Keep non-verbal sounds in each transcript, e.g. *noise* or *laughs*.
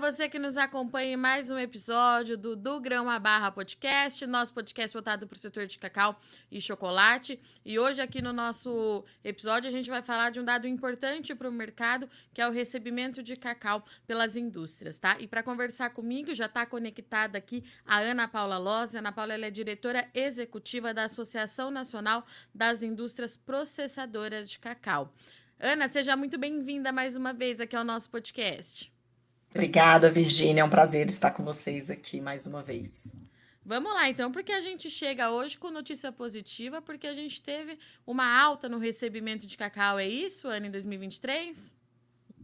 você que nos acompanha em mais um episódio do Do Grão a Barra Podcast, nosso podcast voltado para o setor de cacau e chocolate. E hoje, aqui no nosso episódio, a gente vai falar de um dado importante para o mercado, que é o recebimento de cacau pelas indústrias, tá? E para conversar comigo, já está conectada aqui a Ana Paula Loz. Ana Paula é diretora executiva da Associação Nacional das Indústrias Processadoras de Cacau. Ana, seja muito bem-vinda mais uma vez aqui ao nosso podcast. Obrigada, Virgínia. É um prazer estar com vocês aqui mais uma vez. Vamos lá, então, porque a gente chega hoje com notícia positiva, porque a gente teve uma alta no recebimento de cacau, é isso, Ana, em 2023?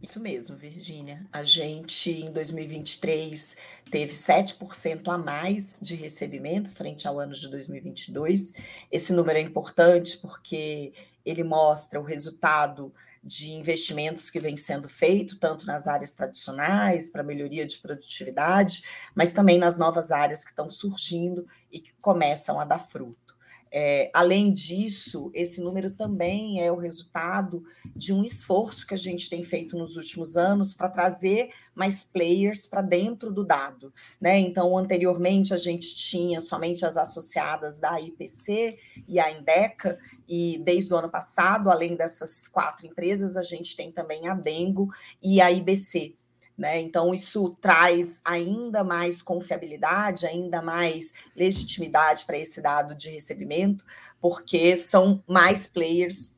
Isso mesmo, Virgínia. A gente, em 2023, teve 7% a mais de recebimento frente ao ano de 2022. Esse número é importante porque ele mostra o resultado de investimentos que vem sendo feito, tanto nas áreas tradicionais, para melhoria de produtividade, mas também nas novas áreas que estão surgindo e que começam a dar fruto. É, além disso, esse número também é o resultado de um esforço que a gente tem feito nos últimos anos para trazer mais players para dentro do dado. Né? Então, anteriormente, a gente tinha somente as associadas da IPC e a Indeca, e desde o ano passado, além dessas quatro empresas, a gente tem também a Dengo e a IBC. Né? Então, isso traz ainda mais confiabilidade, ainda mais legitimidade para esse dado de recebimento, porque são mais players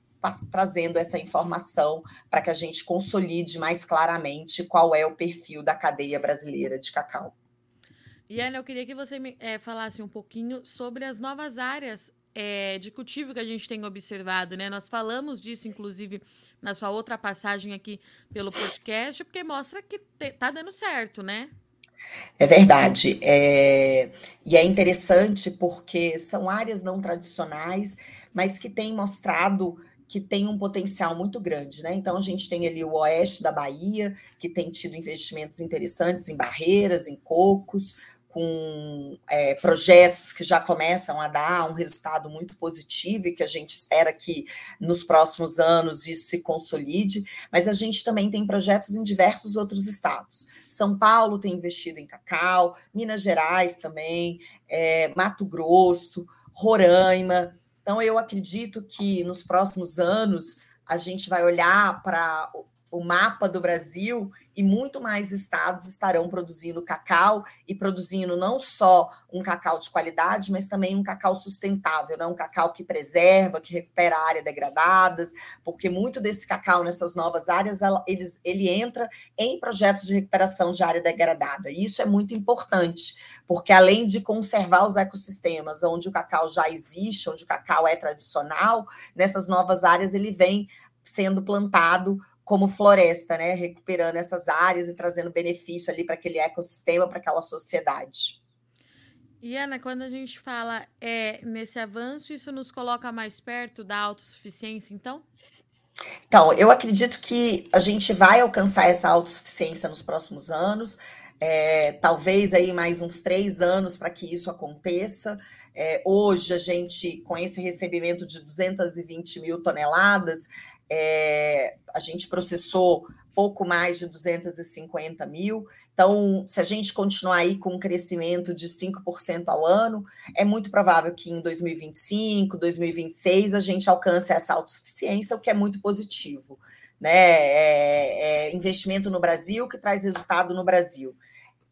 trazendo essa informação para que a gente consolide mais claramente qual é o perfil da cadeia brasileira de cacau. E Ana, eu queria que você me, é, falasse um pouquinho sobre as novas áreas é, de cultivo que a gente tem observado, né? Nós falamos disso, inclusive, na sua outra passagem aqui pelo podcast, porque mostra que está dando certo, né? É verdade. É... E é interessante porque são áreas não tradicionais, mas que têm mostrado que tem um potencial muito grande, né? Então a gente tem ali o oeste da Bahia, que tem tido investimentos interessantes em barreiras, em cocos, com é, projetos que já começam a dar um resultado muito positivo e que a gente espera que nos próximos anos isso se consolide, mas a gente também tem projetos em diversos outros estados. São Paulo tem investido em cacau, Minas Gerais também, é, Mato Grosso, Roraima. Então, eu acredito que nos próximos anos a gente vai olhar para o mapa do Brasil e muito mais estados estarão produzindo cacau e produzindo não só um cacau de qualidade, mas também um cacau sustentável, né? um cacau que preserva, que recupera áreas degradadas, porque muito desse cacau nessas novas áreas ele, ele entra em projetos de recuperação de área degradada. E isso é muito importante, porque além de conservar os ecossistemas onde o cacau já existe, onde o cacau é tradicional, nessas novas áreas ele vem sendo plantado como floresta, né? Recuperando essas áreas e trazendo benefício ali para aquele ecossistema, para aquela sociedade. E Ana, quando a gente fala é, nesse avanço, isso nos coloca mais perto da autossuficiência, então? Então, eu acredito que a gente vai alcançar essa autossuficiência nos próximos anos, é, talvez aí mais uns três anos para que isso aconteça. É, hoje, a gente, com esse recebimento de 220 mil toneladas, é, a gente processou pouco mais de 250 mil. Então, se a gente continuar aí com um crescimento de 5% ao ano, é muito provável que em 2025, 2026, a gente alcance essa autossuficiência, o que é muito positivo. Né? É, é investimento no Brasil que traz resultado no Brasil.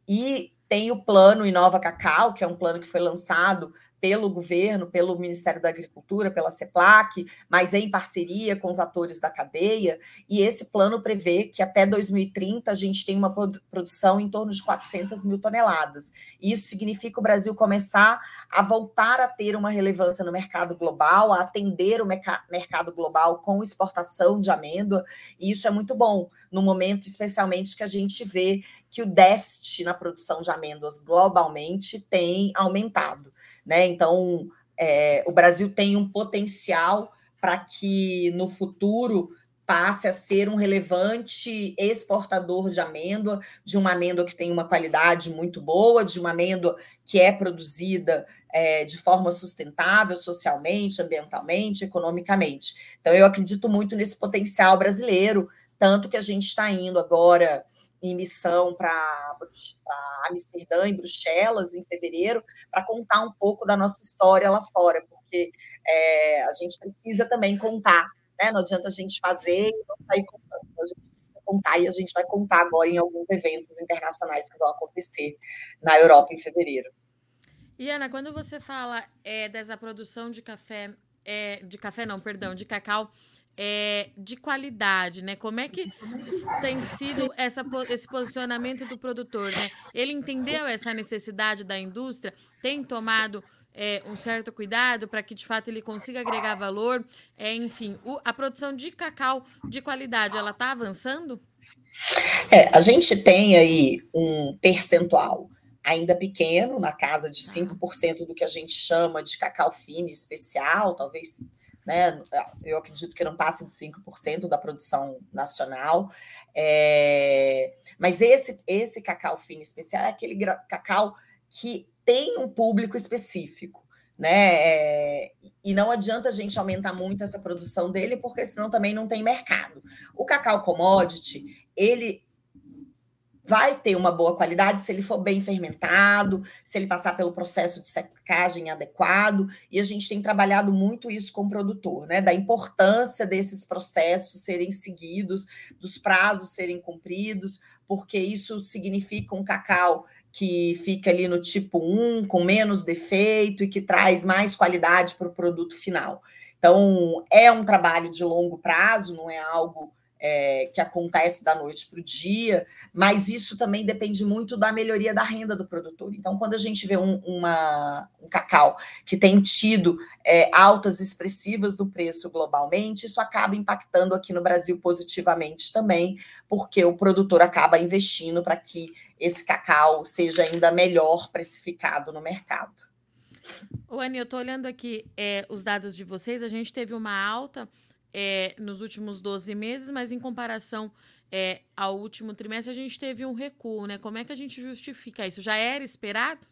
E tem o plano Inova Cacau, que é um plano que foi lançado pelo governo, pelo Ministério da Agricultura, pela CEPLAC, mas em parceria com os atores da cadeia, e esse plano prevê que até 2030 a gente tem uma produção em torno de 400 mil toneladas. Isso significa o Brasil começar a voltar a ter uma relevância no mercado global, a atender o mercado global com exportação de amêndoa, e isso é muito bom, no momento especialmente que a gente vê que o déficit na produção de amêndoas globalmente tem aumentado né? Então, é, o Brasil tem um potencial para que no futuro passe a ser um relevante exportador de amêndoa, de uma amêndoa que tem uma qualidade muito boa, de uma amêndoa que é produzida é, de forma sustentável, socialmente, ambientalmente, economicamente. Então, eu acredito muito nesse potencial brasileiro, tanto que a gente está indo agora em missão para Amsterdã, em Bruxelas, em fevereiro, para contar um pouco da nossa história lá fora, porque é, a gente precisa também contar, né? Não adianta a gente fazer e não sair contando. A gente precisa contar e a gente vai contar agora em alguns eventos internacionais que vão acontecer na Europa em fevereiro. E Ana, quando você fala é, dessa produção de café, é, de café não, perdão, de cacau é, de qualidade, né? Como é que tem sido essa, esse posicionamento do produtor, né? Ele entendeu essa necessidade da indústria, tem tomado é, um certo cuidado para que de fato ele consiga agregar valor. É, enfim, o, a produção de cacau de qualidade, ela está avançando? É, a gente tem aí um percentual ainda pequeno, na casa de 5% do que a gente chama de cacau fino especial, talvez né? Eu acredito que não passe de 5% da produção nacional. É, mas esse, esse cacau fino especial é aquele cacau que tem um público específico. Né? É, e não adianta a gente aumentar muito essa produção dele, porque senão também não tem mercado. O cacau commodity, ele vai ter uma boa qualidade se ele for bem fermentado, se ele passar pelo processo de secagem adequado, e a gente tem trabalhado muito isso com o produtor, né? Da importância desses processos serem seguidos, dos prazos serem cumpridos, porque isso significa um cacau que fica ali no tipo 1, com menos defeito e que traz mais qualidade para o produto final. Então, é um trabalho de longo prazo, não é algo é, que acontece da noite para o dia, mas isso também depende muito da melhoria da renda do produtor. Então, quando a gente vê um, uma, um cacau que tem tido é, altas expressivas do preço globalmente, isso acaba impactando aqui no Brasil positivamente também, porque o produtor acaba investindo para que esse cacau seja ainda melhor precificado no mercado. O Anny, eu estou olhando aqui é, os dados de vocês, a gente teve uma alta é, nos últimos 12 meses, mas em comparação é, ao último trimestre, a gente teve um recuo, né? Como é que a gente justifica isso? Já era esperado?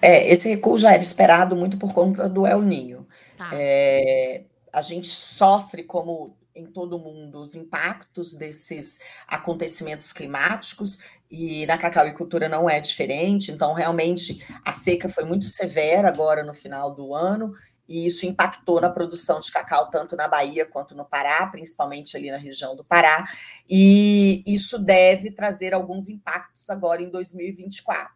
É, esse recuo já era esperado muito por conta do El Ninho. Tá. É, a gente sofre, como em todo mundo, os impactos desses acontecimentos climáticos, e na cacauicultura não é diferente. Então, realmente, a seca foi muito severa agora no final do ano, e isso impactou na produção de cacau tanto na Bahia quanto no Pará, principalmente ali na região do Pará, e isso deve trazer alguns impactos agora em 2024.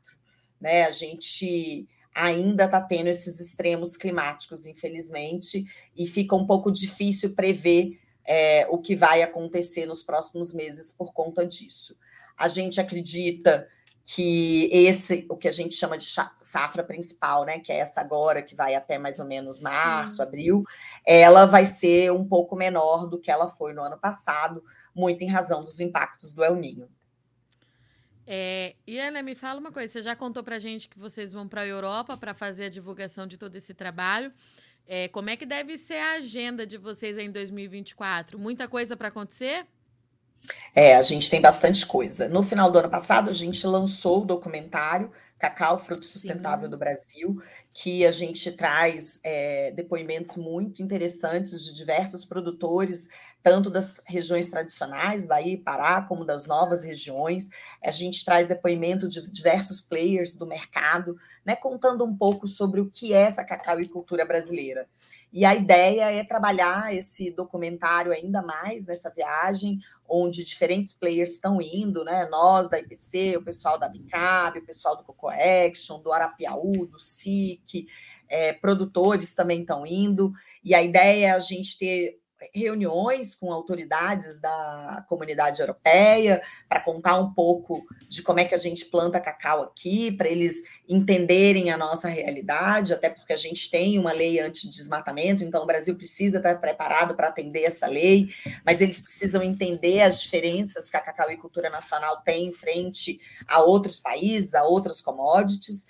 Né? A gente ainda está tendo esses extremos climáticos, infelizmente, e fica um pouco difícil prever é, o que vai acontecer nos próximos meses por conta disso. A gente acredita que esse, o que a gente chama de safra principal, né, que é essa agora, que vai até mais ou menos março, Sim. abril, ela vai ser um pouco menor do que ela foi no ano passado, muito em razão dos impactos do El Ninho. É, e Ana, me fala uma coisa, você já contou para gente que vocês vão para a Europa para fazer a divulgação de todo esse trabalho. É, como é que deve ser a agenda de vocês em 2024? Muita coisa para acontecer? É, a gente tem bastante coisa. No final do ano passado, a gente lançou o documentário Cacau, Fruto Sustentável Sim. do Brasil, que a gente traz é, depoimentos muito interessantes de diversos produtores, tanto das regiões tradicionais, Bahia e Pará, como das novas regiões. A gente traz depoimento de diversos players do mercado, né, contando um pouco sobre o que é essa cacau e cultura brasileira. E a ideia é trabalhar esse documentário ainda mais nessa viagem, onde diferentes players estão indo, né? Nós da IPC, o pessoal da Bicab, o pessoal do Coco Action, do Arapiaú, do SIC, é, produtores também estão indo. E a ideia é a gente ter reuniões com autoridades da comunidade europeia para contar um pouco de como é que a gente planta cacau aqui, para eles entenderem a nossa realidade, até porque a gente tem uma lei anti-desmatamento, então o Brasil precisa estar preparado para atender essa lei, mas eles precisam entender as diferenças que a cacauicultura nacional tem em frente a outros países, a outras commodities.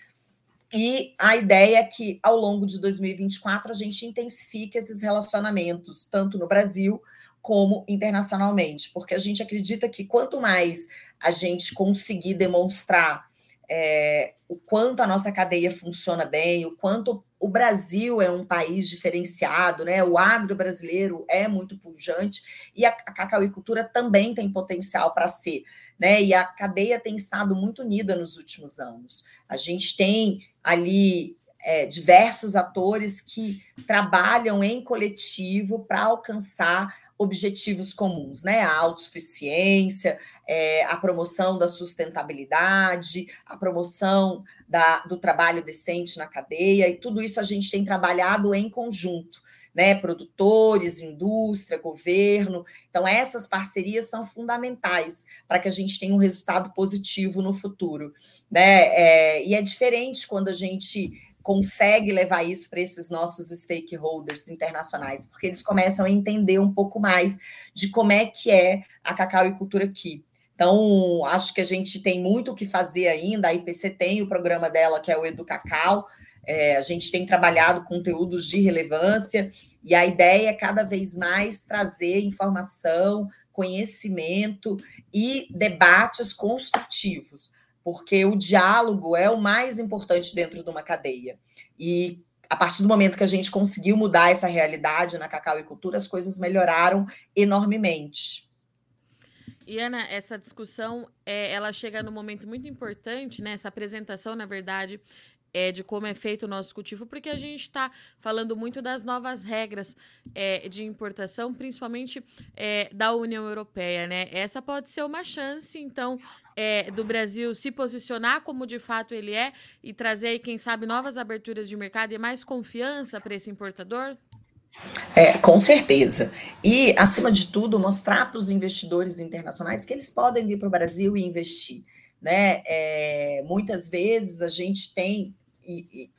E a ideia é que, ao longo de 2024, a gente intensifique esses relacionamentos, tanto no Brasil como internacionalmente, porque a gente acredita que quanto mais a gente conseguir demonstrar é, o quanto a nossa cadeia funciona bem, o quanto o Brasil é um país diferenciado, né? O agro brasileiro é muito pujante e a, cacauicultura também tem potencial para ser, né? E a cadeia tem estado muito unida nos últimos anos. A gente tem ali é, diversos atores que trabalham em coletivo para alcançar objetivos comuns, né? A autossuficiência, é, a promoção da sustentabilidade, a promoção da, do trabalho decente na cadeia, e tudo isso a gente tem trabalhado em conjunto, né? Produtores, indústria, governo. Então, essas parcerias são fundamentais para que a gente tenha um resultado positivo no futuro, né? É, e é diferente quando a gente consegue levar isso para esses nossos stakeholders internacionais, porque eles começam a entender um pouco mais de como é que é a cacau e cultura aqui. Então, acho que a gente tem muito o que fazer ainda. A IPC tem o programa dela, que é o Edu Cacau. É, a gente tem trabalhado conteúdos de relevância e a ideia é cada vez mais trazer informação, conhecimento e debates construtivos porque o diálogo é o mais importante dentro de uma cadeia. E a partir do momento que a gente conseguiu mudar essa realidade na Cacau e Cultura, as coisas melhoraram enormemente. E Ana, essa discussão, é, ela chega num momento muito importante, né? Essa apresentação, na verdade, é, de como é feito o nosso cultivo, porque a gente está falando muito das novas regras é, de importação, principalmente é, da União Europeia, né? Essa pode ser uma chance, então, é, do Brasil se posicionar como de fato ele é e trazer aí, quem sabe, novas aberturas de mercado e mais confiança para esse importador? É, com certeza. E, acima de tudo, mostrar para os investidores internacionais que eles podem vir para o Brasil e investir. Né? É, muitas vezes a gente tem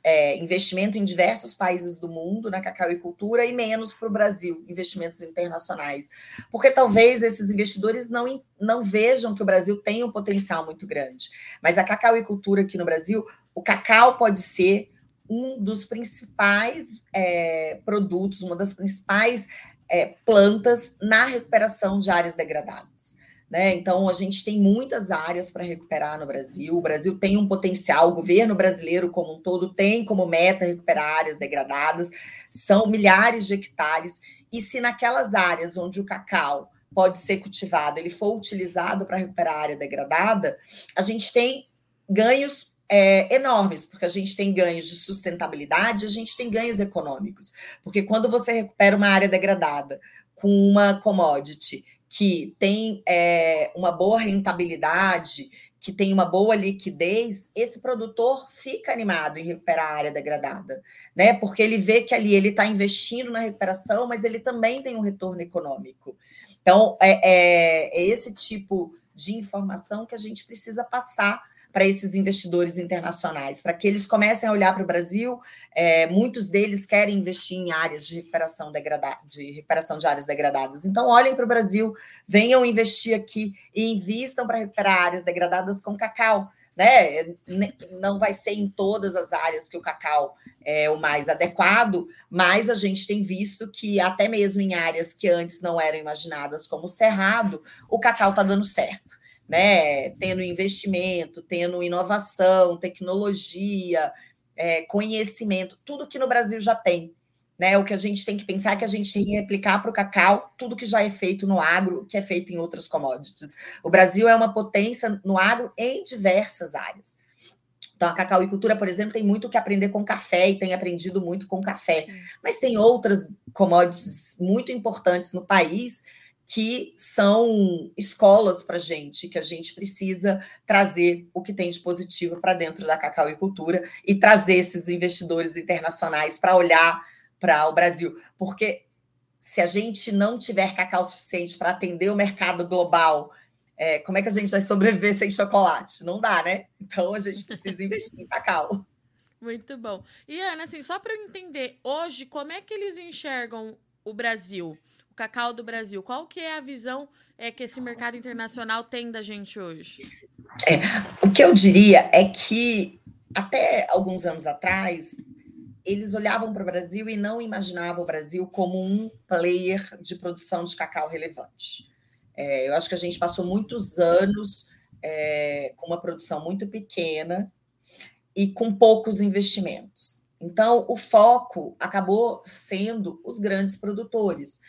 é, investimento em diversos países do mundo na cacauicultura e menos para o Brasil, investimentos internacionais. Porque talvez esses investidores não, não vejam que o Brasil tem um potencial muito grande. Mas a cacauicultura aqui no Brasil, o cacau pode ser um dos principais é, produtos, uma das principais é, plantas na recuperação de áreas degradadas. Né? Então, a gente tem muitas áreas para recuperar no Brasil. O Brasil tem um potencial, o governo brasileiro como um todo tem como meta recuperar áreas degradadas, são milhares de hectares. E se naquelas áreas onde o cacau pode ser cultivado, ele for utilizado para recuperar a área degradada, a gente tem ganhos é, enormes, porque a gente tem ganhos de sustentabilidade, a gente tem ganhos econômicos. Porque quando você recupera uma área degradada com uma commodity que tem é, uma boa rentabilidade, que tem uma boa liquidez, esse produtor fica animado em recuperar a área degradada, né? Porque ele vê que ali ele está investindo na recuperação, mas ele também tem um retorno econômico. Então, é, é, é esse tipo de informação que a gente precisa passar para esses investidores internacionais, para que eles comecem a olhar para o Brasil. É, muitos deles querem investir em áreas de recuperação, degrada de recuperação de áreas degradadas. Então, olhem para o Brasil, venham investir aqui e invistam para recuperar áreas degradadas com cacau. Né? Não vai ser em todas as áreas que o cacau é o mais adequado, mas a gente tem visto que até mesmo em áreas que antes não eram imaginadas como cerrado, o cacau está dando certo né? Tendo investimento, tendo inovação, tecnologia, é, conhecimento, tudo que no Brasil já tem. Né, o que a gente tem que pensar é que a gente tem que replicar para o cacau tudo que já é feito no agro, que é feito em outras commodities. O Brasil é uma potência no agro em diversas áreas. Então, a cacauicultura, por exemplo, tem muito que aprender com café e tem aprendido muito com café. Mas tem outras commodities muito importantes no país que são escolas para gente, que a gente precisa trazer o que tem de positivo para dentro da cacauicultura e trazer esses investidores internacionais para olhar para o Brasil. Porque se a gente não tiver cacau suficiente para atender o mercado global, é, como é que a gente vai sobreviver *laughs* sem chocolate? Não dá, né? Então a gente precisa investir em cacau. Muito bom. E Ana, assim, só para eu entender, hoje, como é que eles enxergam o Brasil? O cacau do Brasil. Qual que é a visão é, que esse mercado internacional tem da gente hoje? É, o que eu diria é que até alguns anos atrás eles olhavam para o Brasil e não imaginavam o Brasil como um player de produção de cacau relevante. É, eu acho que a gente passou muitos anos é, com uma produção muito pequena e com poucos investimentos. Então, o foco acabou sendo os grandes produtores.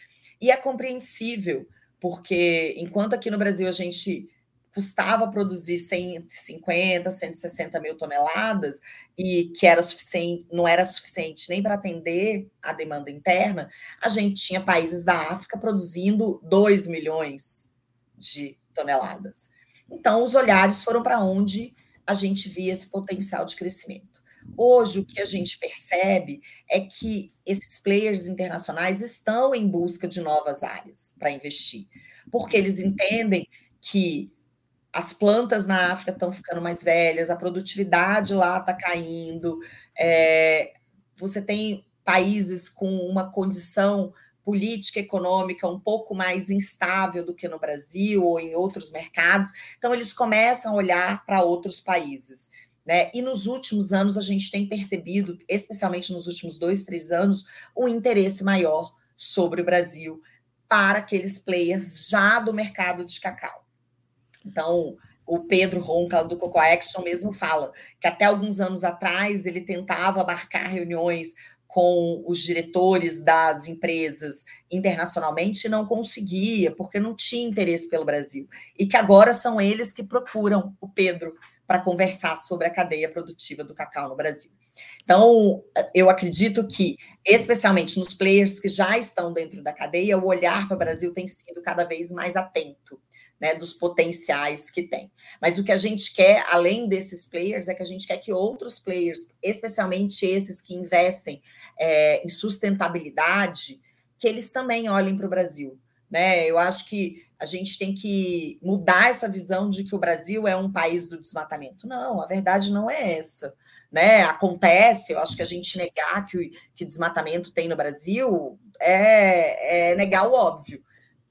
E é compreensível, porque enquanto aqui no Brasil a gente custava produzir 150, 160 mil toneladas e que era suficiente, não era suficiente nem para atender a demanda interna, a gente tinha países da África produzindo 2 milhões de toneladas. Então, os olhares foram para onde a gente via esse potencial de crescimento. Hoje, o que a gente percebe é que esses players internacionais estão em busca de novas áreas para investir, porque eles entendem que as plantas na África estão ficando mais velhas, a produtividade lá está caindo, é, você tem países com uma condição política econômica um pouco mais instável do que no Brasil ou em outros mercados, então eles começam a olhar para outros países. Né? E nos últimos anos a gente tem percebido, especialmente nos últimos dois, três anos, um interesse maior sobre o Brasil para aqueles players já do mercado de cacau. Então, o Pedro Ronca, do Coco Action, mesmo fala que até alguns anos atrás ele tentava marcar reuniões com os diretores das empresas internacionalmente e não conseguia, porque não tinha interesse pelo Brasil. E que agora são eles que procuram o Pedro para conversar sobre a cadeia produtiva do cacau no Brasil. Então, eu acredito que, especialmente nos players que já estão dentro da cadeia, o olhar para o Brasil tem sido cada vez mais atento né, dos potenciais que tem. Mas o que a gente quer, além desses players, é que a gente quer que outros players, especialmente esses que investem é, em sustentabilidade, que eles também olhem para o Brasil. Né? Eu acho que a gente tem que mudar essa visão de que o Brasil é um país do desmatamento. Não, a verdade não é essa. Né? Acontece, eu acho que a gente negar que, que desmatamento tem no Brasil é, é negar o óbvio.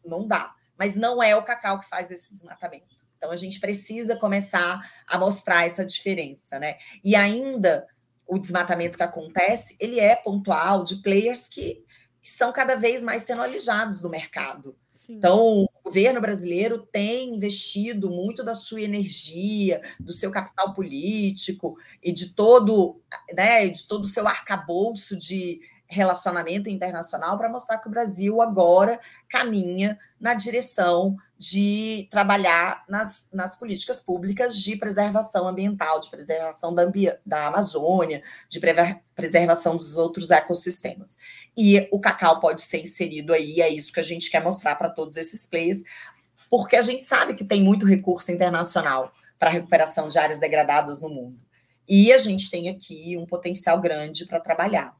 Não dá mas não é o cacau que faz esse desmatamento. Então a gente precisa começar a mostrar essa diferença, né? E ainda o desmatamento que acontece, ele é pontual de players que estão cada vez mais sendo alijados do mercado. Sim. Então, governo brasileiro tem investido muito da sua energia, do seu capital político e de todo, né, de todo o seu arcabouço de relacionamento internacional para mostrar que o Brasil agora caminha na direção de trabalhar nas, nas políticas públicas de preservação ambiental, de preservação da, da Amazônia, de preservação dos outros ecossistemas. E o cacau pode ser inserido aí, é isso que a gente quer mostrar para todos esses players, porque a gente sabe que tem muito recurso internacional para a recuperação de áreas degradadas no mundo. E a gente tem aqui um potencial grande para trabalhar.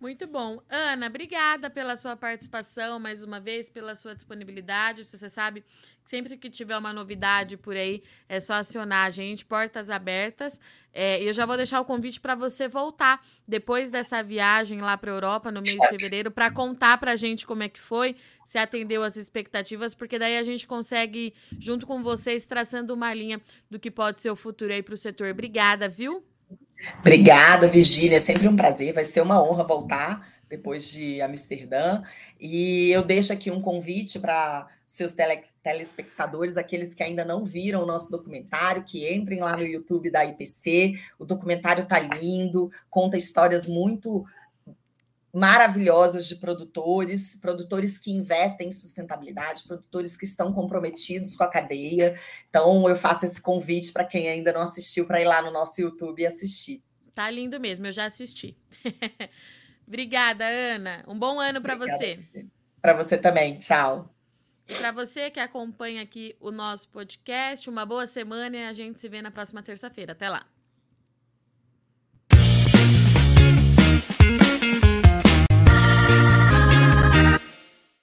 Muito bom. Ana, obrigada pela sua participação mais uma vez, pela sua disponibilidade. Você sabe que sempre que tiver uma novidade por aí, é só acionar a gente, portas abertas. É, eu já vou deixar o convite para você voltar depois dessa viagem lá para a Europa no mês de fevereiro para contar para a gente como é que foi, se atendeu às expectativas, porque daí a gente consegue, junto com vocês, traçando uma linha do que pode ser o futuro aí para o setor. Obrigada, viu? Obrigada, Virgínia. É sempre um prazer. Vai ser uma honra voltar depois de Amsterdã. E eu deixo aqui um convite para seus tele, telespectadores, aqueles que ainda não viram o nosso documentário, que entrem lá no YouTube da IPC. O documentário está lindo, conta histórias muito maravilhosas de produtores, produtores que investem em sustentabilidade, produtores que estão comprometidos com a cadeia. Então, eu faço esse convite para quem ainda não assistiu para ir lá no nosso YouTube e assistir. Tá lindo mesmo, eu já assisti. *laughs* Obrigada, Ana. Um bom ano para você. Para você também. Tchau. Para você que acompanha aqui o nosso podcast, uma boa semana e a gente se vê na próxima terça-feira. Até lá.